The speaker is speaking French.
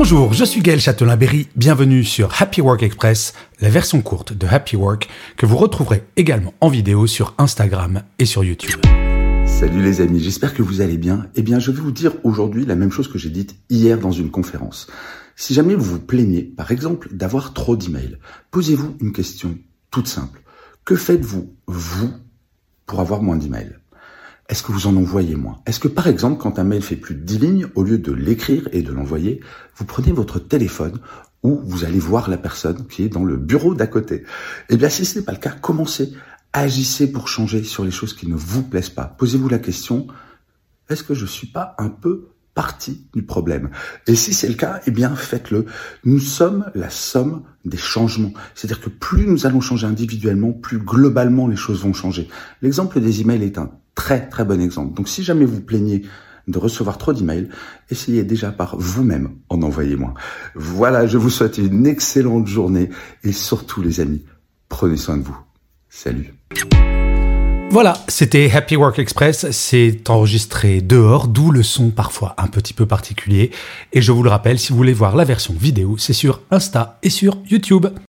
Bonjour, je suis Gaël Châtelain-Berry, bienvenue sur Happy Work Express, la version courte de Happy Work que vous retrouverez également en vidéo sur Instagram et sur YouTube. Salut les amis, j'espère que vous allez bien. Eh bien, je vais vous dire aujourd'hui la même chose que j'ai dite hier dans une conférence. Si jamais vous vous plaignez, par exemple, d'avoir trop d'emails, posez-vous une question toute simple. Que faites-vous, vous, pour avoir moins d'emails? Est-ce que vous en envoyez moins? Est-ce que par exemple, quand un mail fait plus de 10 lignes, au lieu de l'écrire et de l'envoyer, vous prenez votre téléphone ou vous allez voir la personne qui est dans le bureau d'à côté? Eh bien, si ce n'est pas le cas, commencez, agissez pour changer sur les choses qui ne vous plaisent pas. Posez-vous la question, est-ce que je suis pas un peu partie du problème? Et si c'est le cas, eh bien faites-le. Nous sommes la somme des changements. C'est-à-dire que plus nous allons changer individuellement, plus globalement les choses vont changer. L'exemple des emails est un très très bon exemple. Donc si jamais vous plaignez de recevoir trop d'emails, essayez déjà par vous-même en envoyer moins. Voilà, je vous souhaite une excellente journée et surtout les amis, prenez soin de vous. Salut. Voilà, c'était Happy Work Express. C'est enregistré dehors, d'où le son parfois un petit peu particulier. Et je vous le rappelle, si vous voulez voir la version vidéo, c'est sur Insta et sur YouTube.